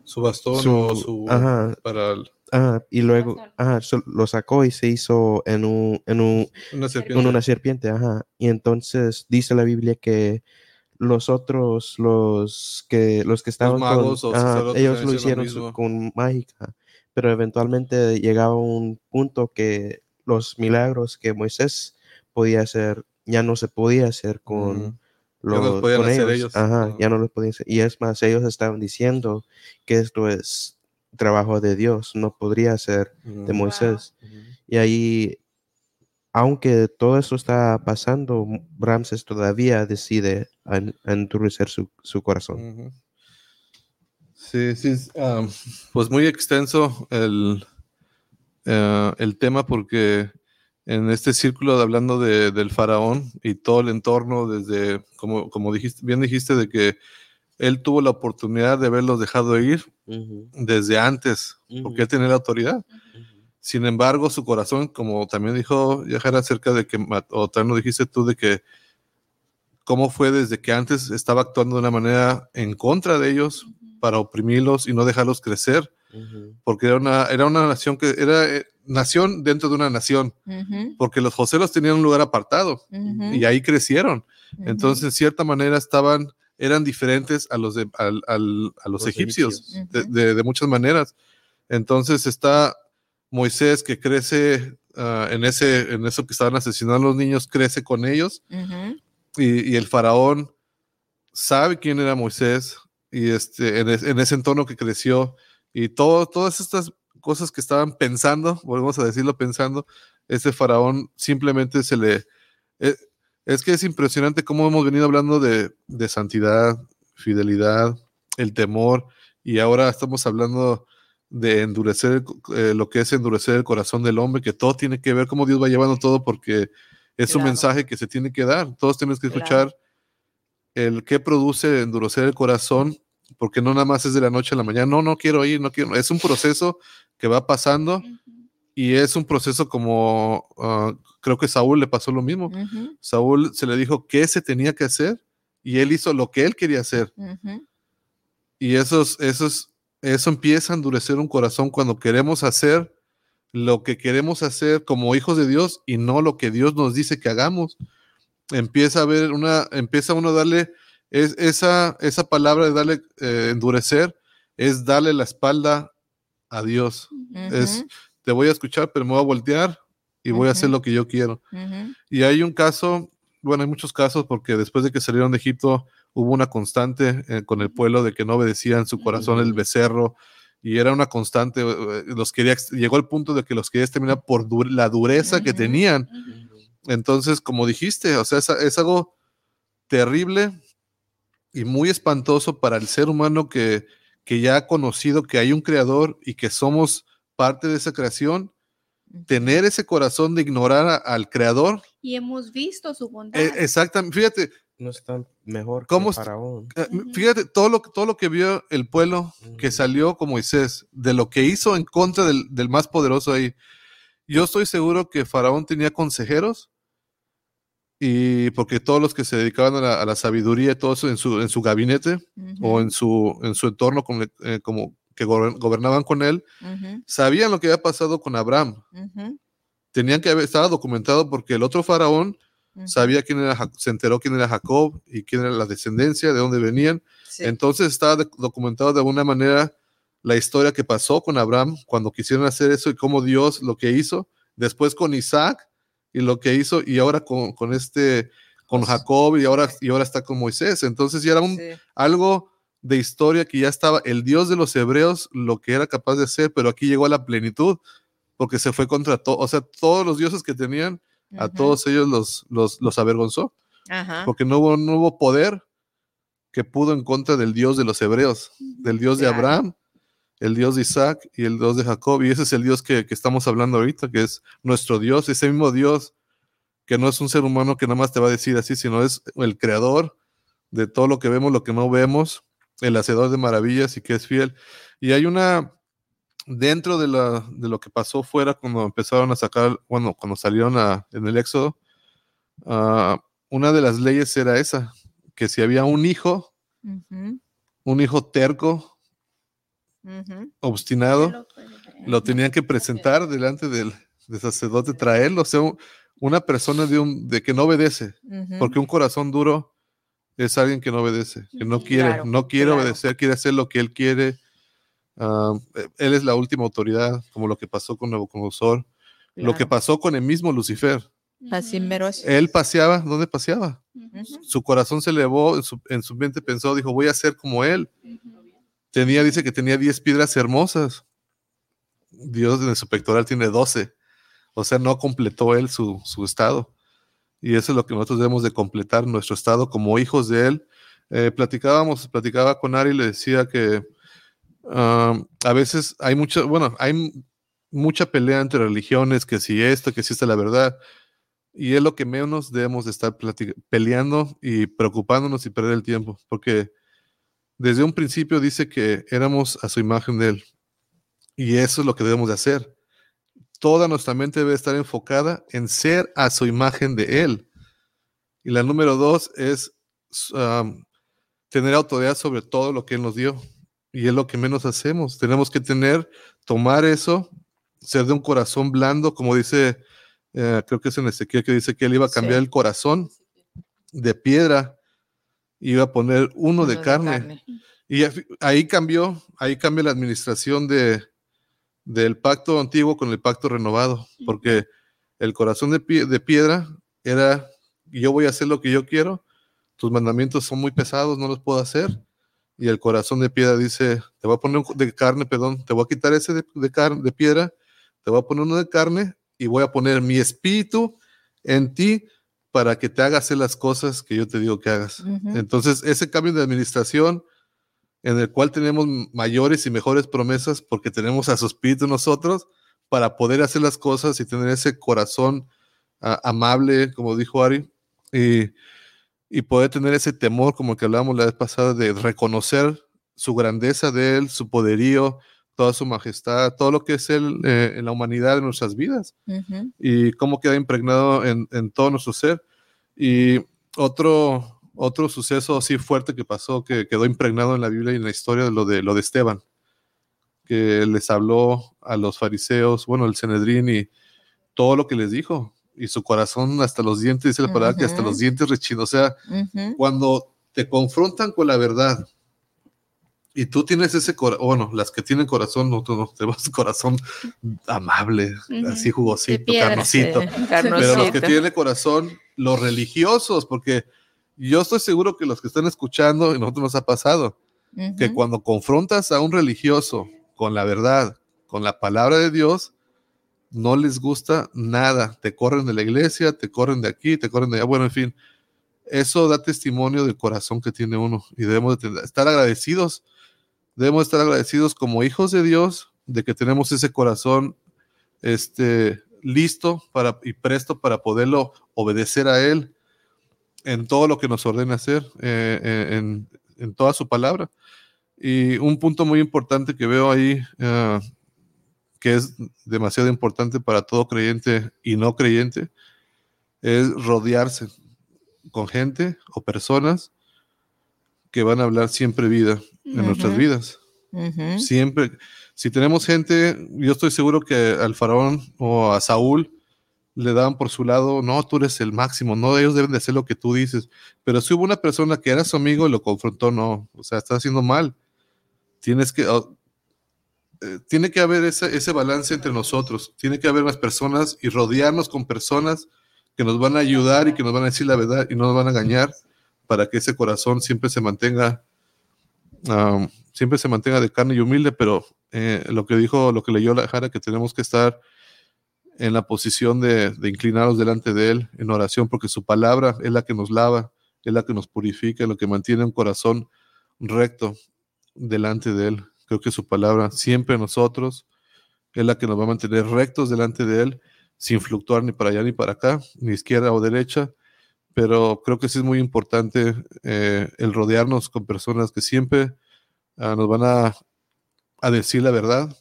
Su bastón Su- o su. ajá. Para el- Ah, y luego ajá, so- lo sacó y se hizo en un, en un, una serpiente. con una serpiente, ajá. Y entonces dice la Biblia que los otros, los que los que estaban con- magos o ajá, sacerdotes ellos lo hicieron lo con mágica, pero eventualmente llegaba un punto que los milagros que Moisés podía hacer ya no se podía hacer con los, no los podían con hacer ellos. ellos. Ajá, ya no los podían hacer. Y es más, ellos estaban diciendo que esto es trabajo de Dios, no podría ser de. Moisés. Y ahí, aunque todo eso está pasando, Ramses todavía decide en- endurecer su, su corazón. Sí, sí, am, pues muy extenso el, eh, el tema porque en este círculo de hablando de- del faraón y todo el entorno desde, como, como dijiste, bien dijiste, de que él tuvo la oportunidad de haberlos dejado ir desde antes, porque él tenía la autoridad. Sin embargo, su corazón, como también dijo Yajara acerca de que, o también lo dijiste tú, de que cómo fue desde que antes estaba actuando de una manera en contra de ellos para oprimirlos y no dejarlos crecer, porque era una, era una nación que era eh, nación dentro de una nación, porque los Joselos tenían un lugar apartado y ahí crecieron. Entonces, en cierta manera, estaban, eran diferentes a los, de, al- al- a los, Los egipcios, egipcios. de, de- de muchas maneras. Entonces está Moisés que crece ah, en, ese, en eso que estaban asesinando a los niños, crece con ellos. Y, y el faraón sabe quién era Moisés y este, en, es- en ese entorno que creció y todo, todas estas cosas que estaban pensando, volvemos a decirlo pensando, ese faraón simplemente se le... eh, es que es impresionante cómo hemos venido hablando de, de santidad, fidelidad, el temor, y ahora estamos hablando de endurecer eh, lo que es endurecer el corazón del hombre, que todo tiene que ver cómo Dios va llevando todo, porque es un mensaje que se tiene que dar. Todos tenemos que Claro. escuchar el que produce endurecer el corazón, porque no nada más es de la noche a la mañana, no, no quiero ir, no quiero, es un proceso que va pasando y es un proceso como, ah, creo que Saúl le pasó lo mismo. Ujú. Saúl se le dijo qué se tenía que hacer y él hizo lo que él quería hacer. Ujú. Y esos, esos, eso empieza a endurecer un corazón cuando queremos hacer lo que queremos hacer como hijos de Dios y no lo que Dios nos dice que hagamos. Empieza a haber una, empieza uno a darle es, esa, esa palabra de darle eh, endurecer, es darle la espalda a Dios. Es, te voy a escuchar, pero me voy a voltear y voy a hacer lo que yo quiero. Y hay un caso, bueno, hay muchos casos porque después de que salieron de Egipto hubo una constante eh, con el pueblo de que no obedecía en su corazón el becerro y era una constante, eh, los quería, llegó al punto de que los quería exterminar por la dureza que tenían. Entonces, como dijiste, o sea, es, es algo terrible y muy espantoso para el ser humano que, que ya ha conocido que hay un creador y que somos parte de esa creación, tener ese corazón de ignorar a- al creador Y hemos visto su bondad. eh, exactamente, fíjate, No está mejor ¿Cómo que est- Faraón. eh, fíjate todo lo, que- todo lo que vio el pueblo que salió con Moisés, de lo que hizo en contra del, del más poderoso ahí. Yo estoy seguro que Faraón tenía consejeros y porque todos los que se dedicaban a la, a la sabiduría y todo eso en su, en su gabinete o en su, en su entorno como, eh, como que gober- gobernaban con él, sabían lo que había pasado con Abraham. Tenían que haber, estaba documentado porque el otro faraón sabía quién era, se enteró quién era Jacob y quién era la descendencia, de dónde venían. Sí. Entonces estaba documentado de alguna manera la historia que pasó con Abraham cuando quisieron hacer eso y cómo Dios lo que hizo, después con Isaac y lo que hizo y ahora con, con este, con Pues, Jacob y ahora, y ahora está con Moisés. Entonces ya era un, Sí. algo de historia que ya estaba el Dios de los hebreos, lo que era capaz de hacer, pero aquí llegó a la plenitud porque se fue contra todo, o sea, todos los dioses que tenían, a todos ellos los, los, los avergonzó Ajá. porque no hubo, no hubo poder que pudo en contra del Dios de los hebreos, del Dios de. Abraham, el Dios de Isaac y el Dios de Jacob. Y ese es el Dios que, que estamos hablando ahorita, que es nuestro Dios, ese mismo Dios que no es un ser humano que nada más te va a decir así, sino es el creador de todo lo que vemos, lo que no vemos, el hacedor de maravillas y que es fiel. Y hay una, dentro de, la, de lo que pasó fuera cuando empezaron a sacar, bueno, cuando salieron a- en el Éxodo, ah, una de las leyes era esa, que si había un hijo, un hijo terco, Ujú. obstinado, lo tenían que presentar delante del, del sacerdote, traerlo, o sea, un- una persona de, un, de que no obedece, Ujú. porque un corazón duro es alguien que no obedece, que no quiere, Claro, no quiere claro. obedecer, quiere hacer lo que él quiere. Eh, él es la última autoridad, como lo que pasó con Nabucodonosor, lo que Claro. pasó con el mismo Lucifer. Así mero es. Él paseaba, ¿dónde paseaba? Ujú. Su corazón se elevó, en su, en su mente pensó, dijo, voy a ser como él. Tenía, dice que tenía 10 piedras hermosas. Dios en su pectoral tiene 12. O sea, no completó él su, su estado. Y eso es lo que nosotros debemos de completar, nuestro estado como hijos de él. Eh, platicábamos, platicaba con Ari y le decía que a veces hay mucha, bueno, hay mucha pelea entre religiones, que si esto, que si esta es la verdad. Y es lo que menos debemos de estar peleando y preocupándonos y perder el tiempo, porque desde un principio dice que éramos a su imagen de Él. Y eso es lo que debemos de hacer. Toda nuestra mente debe estar enfocada en ser a su imagen de Él. Y la número dos es um, tener autoridad sobre todo lo que Él nos dio. Y es lo que menos hacemos. Tenemos que tener, tomar eso, ser de un corazón blando, como dice, eh, creo que es en Ezequiel que dice que Él iba a cambiar Sí. el corazón de piedra, iba a poner uno, de carne. Y ahí cambió, ahí cambia la administración de, del pacto antiguo con el pacto renovado, porque el corazón de, pie- de piedra era, yo voy a hacer lo que yo quiero, tus mandamientos son muy pesados, no los puedo hacer. Y el corazón de piedra dice, te voy a poner un de carne, perdón, te voy a quitar ese de, de, car- de piedra, te voy a poner uno de carne y voy a poner mi espíritu en ti para que te hagas hacer las cosas que yo te digo que hagas. Entonces, ese cambio de administración en el cual tenemos mayores y mejores promesas porque tenemos a su espíritu nosotros para poder hacer las cosas y tener ese corazón amable, como dijo Ari, y, y poder tener ese temor, como el que hablábamos la vez pasada, de reconocer su grandeza de Él, su poderío, toda su majestad, todo lo que es Él eh, en la humanidad, en nuestras vidas y cómo queda impregnado en, en todo nuestro ser. Y otro, otro suceso así fuerte que pasó, que quedó impregnado en la Biblia y en la historia, de lo de, lo de Esteban, que les habló a los fariseos, bueno, el Cenedrín y todo lo que les dijo. Y su corazón hasta los dientes, dice la palabra, que hasta los dientes rechinó. O sea, cuando te confrontan con la verdad y tú tienes ese corazón, bueno, las que tienen corazón, no, tú no, tenemos (laughs) corazón amable, así jugosito, carnosito. Pero los que tienen corazón, los religiosos, porque yo estoy seguro que los que están escuchando, y nosotros nos ha pasado, que cuando confrontas a un religioso con la verdad, con la palabra de Dios, no les gusta nada. Te corren de la iglesia, te corren de aquí, te corren de allá. Bueno, en fin, eso da testimonio del corazón que tiene uno y debemos de estar agradecidos. Debemos estar agradecidos como hijos de Dios de que tenemos ese corazón este, listo para, y presto para poderlo obedecer a Él en todo lo que nos ordena hacer, eh, eh, en, en toda su palabra. Y un punto muy importante que veo ahí, eh, que es demasiado importante para todo creyente y no creyente, es rodearse con gente o personas que van a hablar siempre vida en nuestras vidas. Siempre, si tenemos gente, yo estoy seguro que al faraón o a Saúl le daban por su lado, no, tú eres el máximo, no, ellos deben de hacer lo que tú dices. Pero si hubo una persona que era su amigo y lo confrontó, no, o sea, está haciendo mal. Tienes que, oh, eh, tiene que haber ese, ese balance entre nosotros, tiene que haber las personas y rodearnos con personas que nos van a ayudar y que nos van a decir la verdad y no nos van a engañar para que ese corazón siempre se mantenga siempre se mantenga de carne y humilde, pero eh, lo que dijo, lo que leyó la Jara, que tenemos que estar en la posición de, de inclinarnos delante de Él en oración, porque su palabra es la que nos lava, es la que nos purifica, lo que mantiene un corazón recto delante de Él. Creo que su palabra siempre nosotros es la que nos va a mantener rectos delante de Él, sin fluctuar ni para allá ni para acá, ni izquierda o derecha. Pero creo que sí es muy importante eh, el rodearnos con personas que siempre ah, nos van a, a decir la verdad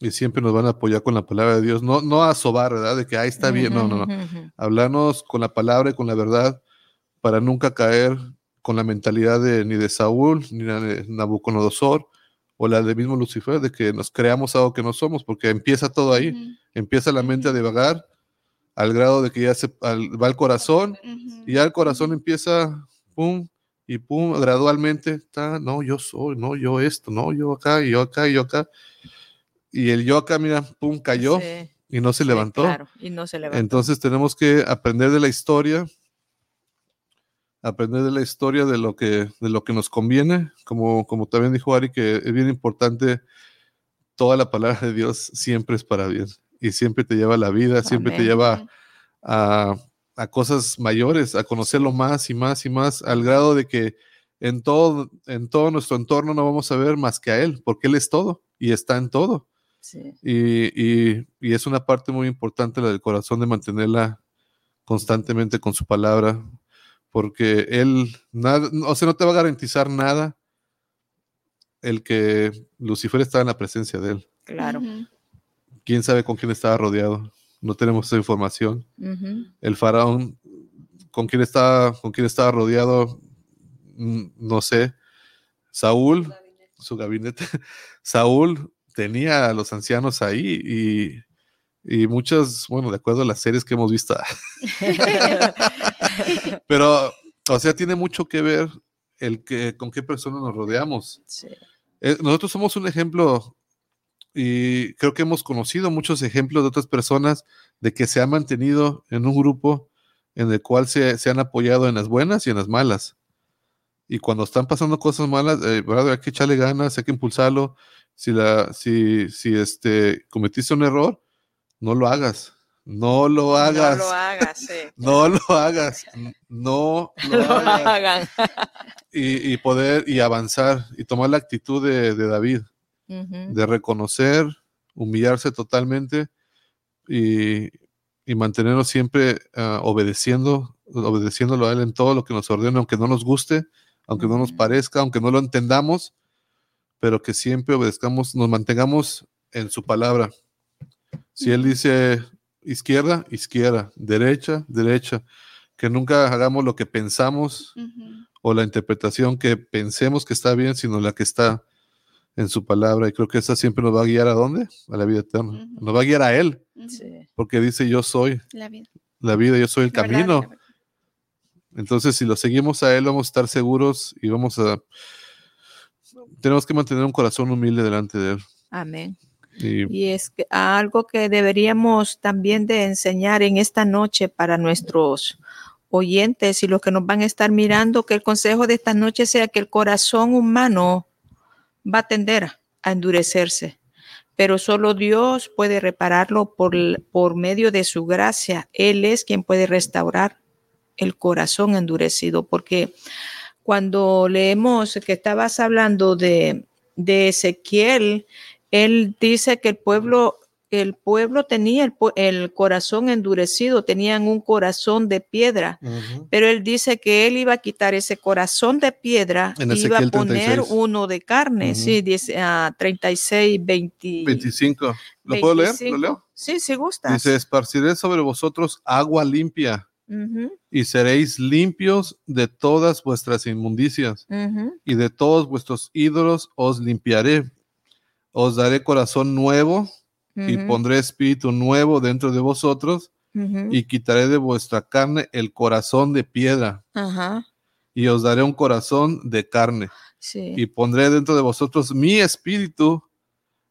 y siempre nos van a apoyar con la palabra de Dios. No, no a sobar, ¿verdad? De que ahí está bien. No, no, no. Hablarnos con la palabra y con la verdad para nunca caer con la mentalidad de ni de Saúl, ni de Nabucodonosor o la de mismo Lucifer, de que nos creamos algo que no somos, porque empieza todo ahí. Empieza la mente a divagar al grado de que ya se al- va al corazón y ya el corazón empieza, pum, y pum, gradualmente, está, no, yo soy, no, yo esto, no, yo acá, y yo acá, y yo acá. Y el yo acá, mira, pum, cayó Sí, y no se sí, levantó. claro, y no se levantó. Entonces tenemos que aprender de la historia, aprender de la historia de lo que, de lo que nos conviene, como, como también dijo Ari, que es bien importante, toda la palabra de Dios siempre es para bien y siempre te lleva a la vida, siempre te lleva a, a cosas mayores, a conocerlo más y más y más, al grado de que en todo, en todo nuestro entorno no vamos a ver más que a Él, porque Él es todo y está en todo. Sí. Y, y- y es una parte muy importante la del corazón de mantenerla constantemente con su palabra, porque Él, nada, o sea, no te va a garantizar nada el que Lucifer está en la presencia de Él. Claro. ¿Quién sabe con quién estaba rodeado? No tenemos esa información. El faraón, con quién estaba, con quién estaba rodeado, Mm, no sé. Saúl, su gabinete. (laughs) Saúl tenía a los ancianos ahí y, y muchas, bueno, de acuerdo a las series que hemos visto, (laughs) pero, o sea, tiene mucho que ver el que con qué personas nos rodeamos. Sí. Eh, nosotros somos un ejemplo y creo que hemos conocido muchos ejemplos de otras personas de que se han mantenido en un grupo en el cual se, se han apoyado en las buenas y en las malas. Y cuando están pasando cosas malas, eh, ¿verdad? hay que echarle ganas, hay que impulsarlo. Si, la, si, si este, cometiste un error, no lo hagas. No lo hagas. No lo hagas, sí. (laughs) No lo hagas. No (laughs) lo lo hagas. hagan. Y, y poder y avanzar y tomar la actitud de, de David, De reconocer, humillarse totalmente y, y mantenernos siempre ah, obedeciendo, obedeciéndolo a Él en todo lo que nos ordene, aunque no nos guste, aunque no nos parezca, aunque no lo entendamos, pero que siempre obedezcamos, nos mantengamos en su palabra. Si Él dice izquierda, izquierda, derecha, derecha, que nunca hagamos lo que pensamos o la interpretación que pensemos que está bien, sino la que está en su palabra. Y creo que esa siempre nos va a guiar a dónde? A la vida eterna. Nos va a guiar a Él. Sí. porque dice yo soy La vida. la vida, yo soy el La camino. verdad. Entonces, si lo seguimos a Él, vamos a estar seguros y vamos a... Tenemos que mantener un corazón humilde delante de Él. Amén. Y Y es que algo que deberíamos también de enseñar en esta noche para nuestros oyentes y los que nos van a estar mirando, que el consejo de esta noche sea que el corazón humano va a tender a endurecerse, pero solo Dios puede repararlo por, por medio de su gracia. Él es quien puede restaurar el corazón endurecido, porque cuando leemos que estabas hablando de, de Ezequiel, él dice que el pueblo, el pueblo tenía el, el corazón endurecido, tenían un corazón de piedra, pero él dice que él iba a quitar ese corazón de piedra En y iba a poner 36. uno de carne, Ujú. sí, dice ah, 36, 20, 25. ¿Lo puedo leer? ¿Lo 25. leo? Sí, si gustas. Dice, esparciré sobre vosotros agua limpia y seréis limpios de todas vuestras inmundicias. y de todos vuestros ídolos os limpiaré. Os daré corazón nuevo y pondré espíritu nuevo dentro de vosotros y quitaré de vuestra carne el corazón de piedra y os daré un corazón de carne sí. y pondré dentro de vosotros mi espíritu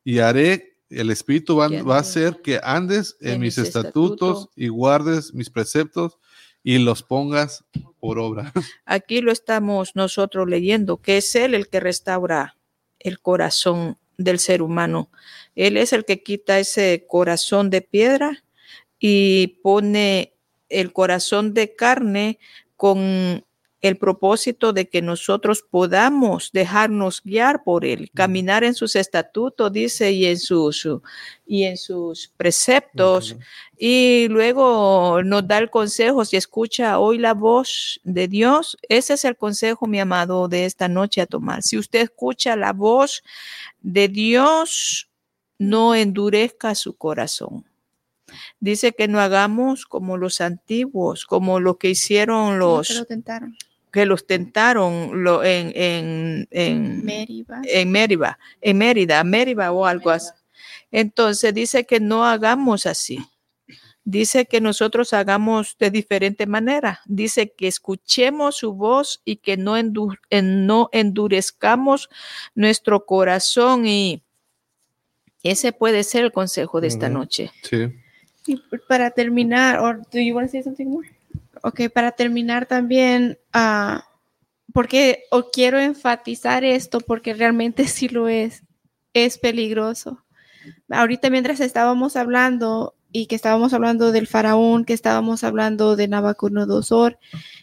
y haré el espíritu va, va a hacer que andes en, en mis estatutos. y guardes mis preceptos y los pongas por obra. (laughs) Aquí lo estamos nosotros leyendo, que es Él el que restaura el corazón del ser humano. Él es el que quita ese corazón de piedra y pone el corazón de carne con el propósito de que nosotros podamos dejarnos guiar por Él, caminar en sus estatutos, dice, y en sus, y en sus preceptos. Y luego nos da el consejo, si escucha hoy la voz de Dios, ese es el consejo, mi amado, de esta noche a tomar. Si usted escucha la voz de Dios, no endurezca su corazón. Dice que no hagamos como los antiguos, como lo que hicieron Los que los lo tentaron. que los tentaron lo- en, en, en, Meribas. en Mérida, en Mérida, Mérida o algo así. Entonces dice que no hagamos así. Dice que nosotros hagamos de diferente manera. Dice que escuchemos su voz y que no, endu- en- no endurezcamos nuestro corazón y ese puede ser el consejo de esta noche. Sí. Y para terminar, or do you want to say something more? Ok, para terminar también, ah, porque o quiero enfatizar esto porque realmente (laughs) sí lo es, es peligroso. Ahorita mientras estábamos hablando y que estábamos hablando del faraón, que estábamos hablando de Nabucodonosor,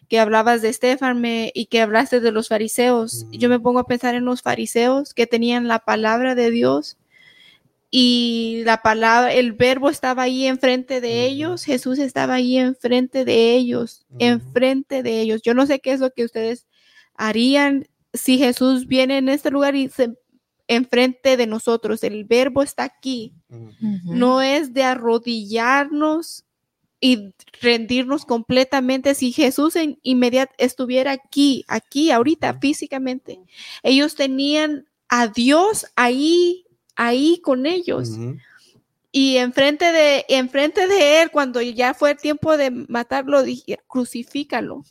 que hablabas de Estefan y que hablaste de los fariseos, yo me pongo a pensar en los fariseos que tenían la palabra de Dios y la palabra, el verbo estaba ahí enfrente de ellos, Jesús estaba ahí enfrente de ellos, enfrente de ellos. Yo no sé qué es lo que ustedes harían si Jesús viene en este lugar y se enfrente de nosotros. El verbo está aquí. No es de arrodillarnos y rendirnos completamente. Si Jesús en inmediat estuviera aquí, aquí, ahorita, físicamente, ellos tenían a Dios ahí, ahí con ellos. Y enfrente de, enfrente de él, cuando ya fue el tiempo de matarlo, dije, crucifícalo.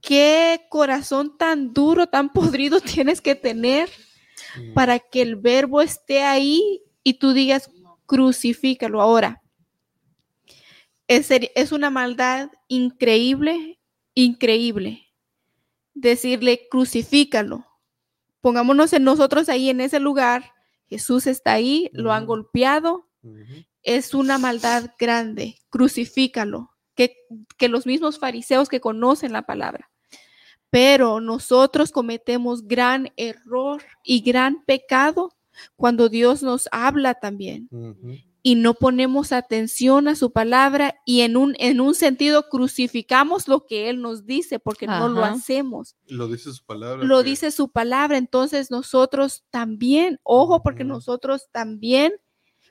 Qué corazón tan duro, tan (laughs) podrido tienes que tener para que el verbo esté ahí y tú digas, crucifícalo ahora. Es una maldad increíble, increíble. Decirle, crucifícalo. Pongámonos en nosotros ahí en ese lugar. Jesús está ahí, lo han golpeado. Es una maldad grande. Crucifícalo. Que, que los mismos fariseos que conocen la palabra. Pero nosotros cometemos gran error y gran pecado cuando Dios nos habla también. Y no ponemos atención a su palabra y en un, en un sentido crucificamos lo que Él nos dice porque no lo hacemos. Lo dice su palabra. Lo que- dice su palabra, entonces nosotros también, ojo, porque nosotros también,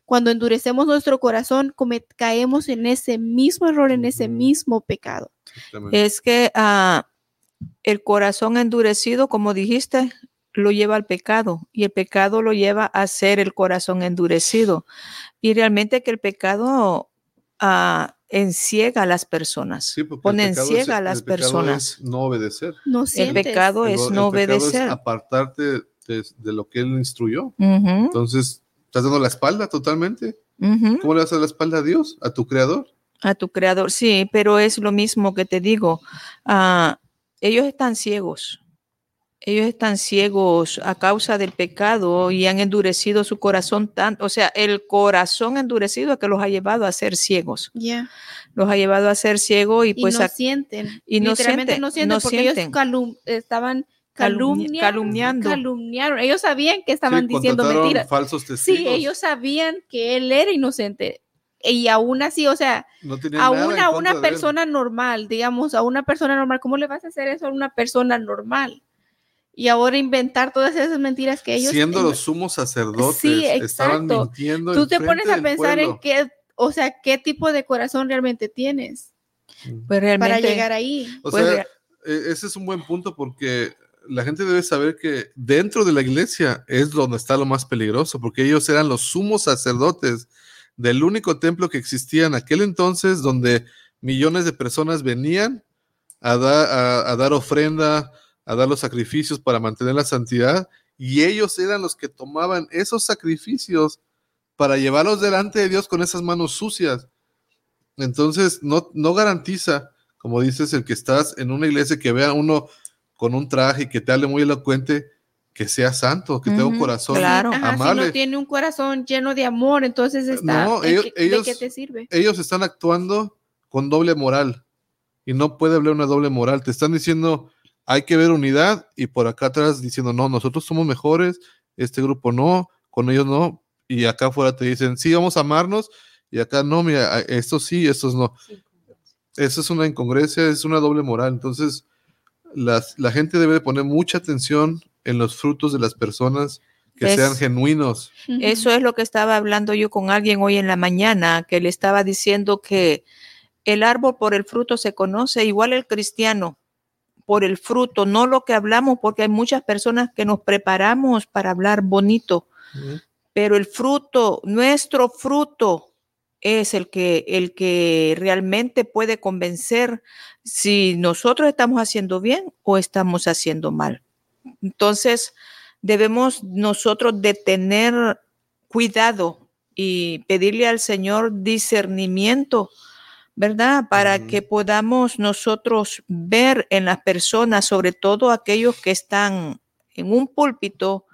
cuando endurecemos nuestro corazón, caemos en ese mismo error, en ese mismo pecado. Es que ah, el corazón endurecido, como dijiste, lo lleva al pecado y el pecado lo lleva a ser el corazón endurecido. Y realmente que el pecado ah, enciega a las personas, Sí, porque el pone en pecado ciega es- a las el pecado personas. es no obedecer. No El pecado El- es el no pecado obedecer. Es apartarte de, de lo que él instruyó. Entonces, estás dando la espalda totalmente. ujú. ¿Cómo le das a la espalda a Dios, a tu creador? A tu creador, sí, pero es lo mismo que te digo. ah, ellos están ciegos. Ellos están ciegos a causa del pecado y han endurecido su corazón tanto, o sea, el corazón endurecido es que los ha llevado a ser ciegos. Ya. Los ha llevado a ser ciegos y Y pues no a- sienten. y no sienten, no sienten no porque ellos sienten. calum- estaban Calumni- calumnia- calumniando. calumniaron. Ellos sabían que estaban Sí, diciendo mentiras. falsos testigos. Sí, ellos sabían que él era inocente. Y aún así, o sea, no a una él. persona normal, digamos, a una persona normal, ¿cómo le vas a hacer eso a una persona normal? Y ahora inventar todas esas mentiras que ellos... Siendo los sumos sacerdotes, Sí, estaban exacto. mintiendo. Tú te pones a pensar en qué, o sea, qué tipo de corazón realmente tienes pues realmente para llegar ahí. O pues, sea, e- ese es un buen punto porque la gente debe saber que dentro de la iglesia es donde está lo más peligroso, porque ellos eran los sumos sacerdotes del único templo que existía en aquel entonces, donde millones de personas venían a, da- a- a dar ofrenda, a dar los sacrificios para mantener la santidad, y ellos eran los que tomaban esos sacrificios para llevarlos delante de Dios con esas manos sucias. Entonces, no, no garantiza, como dices, el que estás en una iglesia que vea a uno con un traje y que te hable muy elocuente, que sea santo, que tenga un corazón claro. Ajá, si amable. no tiene un corazón lleno de amor, entonces está. No, ¿en ellos- qué- ¿De ellos- qué te sirve? Ellos están actuando con doble moral y no puede haber una doble moral. Te están diciendo, hay que ver unidad y por acá atrás diciendo, no, nosotros somos mejores, este grupo no, con ellos no. Y acá afuera te dicen, sí, vamos a amarnos y acá no, mira, estos sí, estos no. Eso es una incongruencia, es una doble moral. Entonces, las- la gente debe de poner mucha atención en los frutos de las personas que Es- sean genuinos. Eso es lo que estaba hablando yo con alguien hoy en la mañana, que le estaba diciendo que el árbol por el fruto se conoce, igual el cristiano por el fruto, no lo que hablamos, porque hay muchas personas que nos preparamos para hablar bonito, pero el fruto, nuestro fruto es el que el que realmente puede convencer si nosotros estamos haciendo bien o estamos haciendo mal. Entonces, debemos nosotros de tener cuidado y pedirle al Señor discernimiento, ¿verdad? Para que podamos nosotros ver en las personas, sobre todo aquellos que están en un púlpito,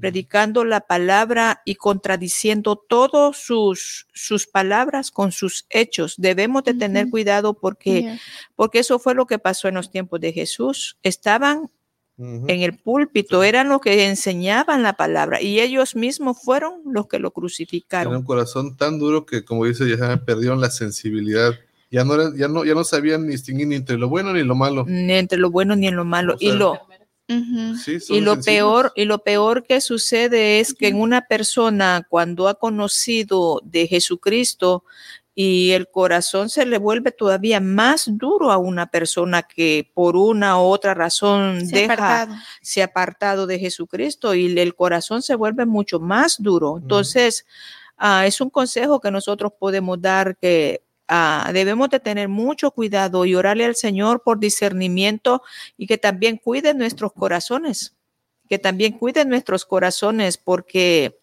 predicando la palabra y contradiciendo todas sus, sus palabras con sus hechos. Debemos de tener cuidado porque, porque eso fue lo que pasó en los tiempos de Jesús. Estaban Ujú. en el púlpito, eran los que enseñaban la palabra y ellos mismos fueron los que lo Tienen un crucificaron. corazón tan duro que, como dice, ya perdieron la sensibilidad. Ya no, eran- ya no, ya no sabían distinguir ni entre lo bueno ni lo malo. Ni entre lo bueno ni en lo malo. O y sea, lo, Ujú. Sí, son y lo peor, y lo peor que sucede es que en una persona cuando ha conocido de Jesucristo y el corazón se le vuelve todavía más duro a una persona que por una u otra razón Se deja apartado. se ha apartado de Jesucristo y el corazón se vuelve mucho más duro. Entonces, ah, es un consejo que nosotros podemos dar que ah, debemos de tener mucho cuidado y orarle al Señor por discernimiento y que también cuide nuestros corazones, que también cuide nuestros corazones porque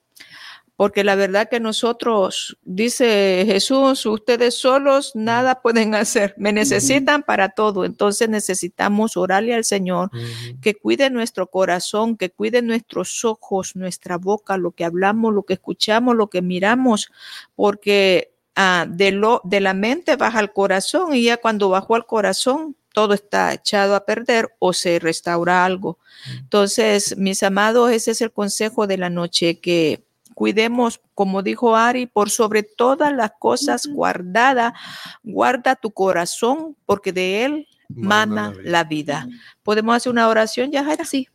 porque la verdad que nosotros, dice Jesús, ustedes solos nada pueden hacer, me necesitan para todo, entonces necesitamos orarle al Señor que cuide nuestro corazón, que cuide nuestros ojos, nuestra boca, lo que hablamos, lo que escuchamos, lo que miramos, porque ah, de, lo, de la mente baja al corazón y ya cuando bajó al corazón, todo está echado a perder o se restaura algo. Entonces, mis amados, ese es el consejo de la noche, que cuidemos, como dijo Ari, por sobre todas las cosas guardada, guarda tu corazón, porque de él mana, la vida. ¿Podemos hacer una oración, Yajaira? Sí.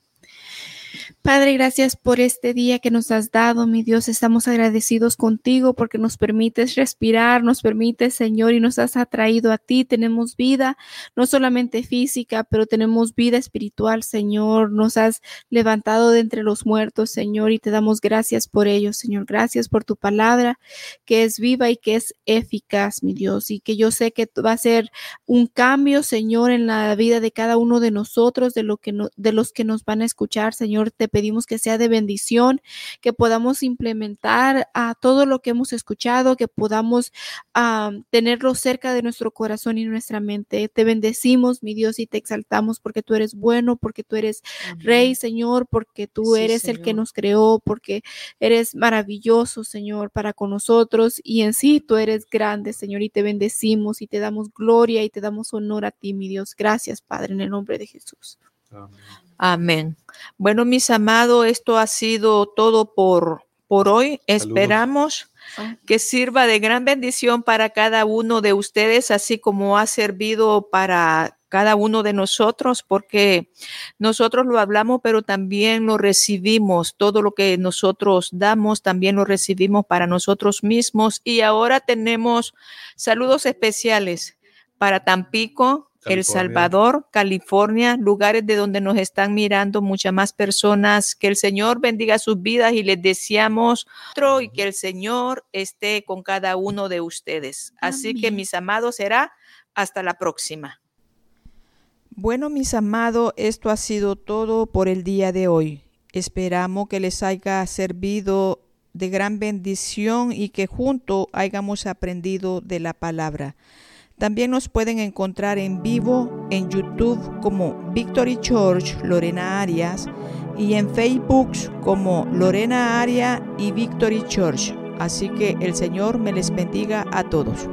Padre, gracias por este día que nos has dado, mi Dios. Estamos agradecidos contigo porque nos permites respirar, nos permites, Señor, y nos has atraído a ti. Tenemos vida, no solamente física, pero tenemos vida espiritual, Señor. Nos has levantado de entre los muertos, Señor, y te damos gracias por ello, Señor. Gracias por tu palabra que es viva y que es eficaz, mi Dios, y que yo sé que va a ser un cambio, Señor, en la vida de cada uno de nosotros, de, lo que de los que nos van a escuchar, Señor. Te pedimos que sea de bendición, que podamos implementar a todo lo que hemos escuchado, que podamos tenerlo cerca de nuestro corazón y nuestra mente. Te bendecimos, mi Dios, y te exaltamos porque tú eres bueno, porque tú eres Rey, Señor, porque tú eres el que nos creó, porque eres maravilloso, Señor, para con nosotros y en sí tú eres grande, Señor, y te bendecimos y te damos gloria y te damos honor a ti, mi Dios. Gracias, Padre, en el nombre de Jesús. Amén. Amén. Bueno, mis amados, esto ha sido todo por, por hoy. Esperamos que sirva de gran bendición para cada uno de ustedes, así como ha servido para cada uno de nosotros, porque nosotros lo hablamos, pero también lo recibimos. Todo lo que nosotros damos, también lo recibimos para nosotros mismos. Y ahora tenemos saludos especiales para Tampico, el Salvador, California, lugares de donde nos están mirando muchas más personas. Que el Señor bendiga sus vidas y les deseamos otro y que el Señor esté con cada uno de ustedes. Así que mis amados, será hasta la próxima. Bueno, mis amados, esto ha sido todo por el día de hoy. Esperamos que les haya servido de gran bendición y que juntos hayamos aprendido de la palabra. También nos pueden encontrar en vivo en YouTube como Victory Church Lorena Arias y en Facebook como Lorena Aria y Victory Church. Así que el Señor me les bendiga a todos.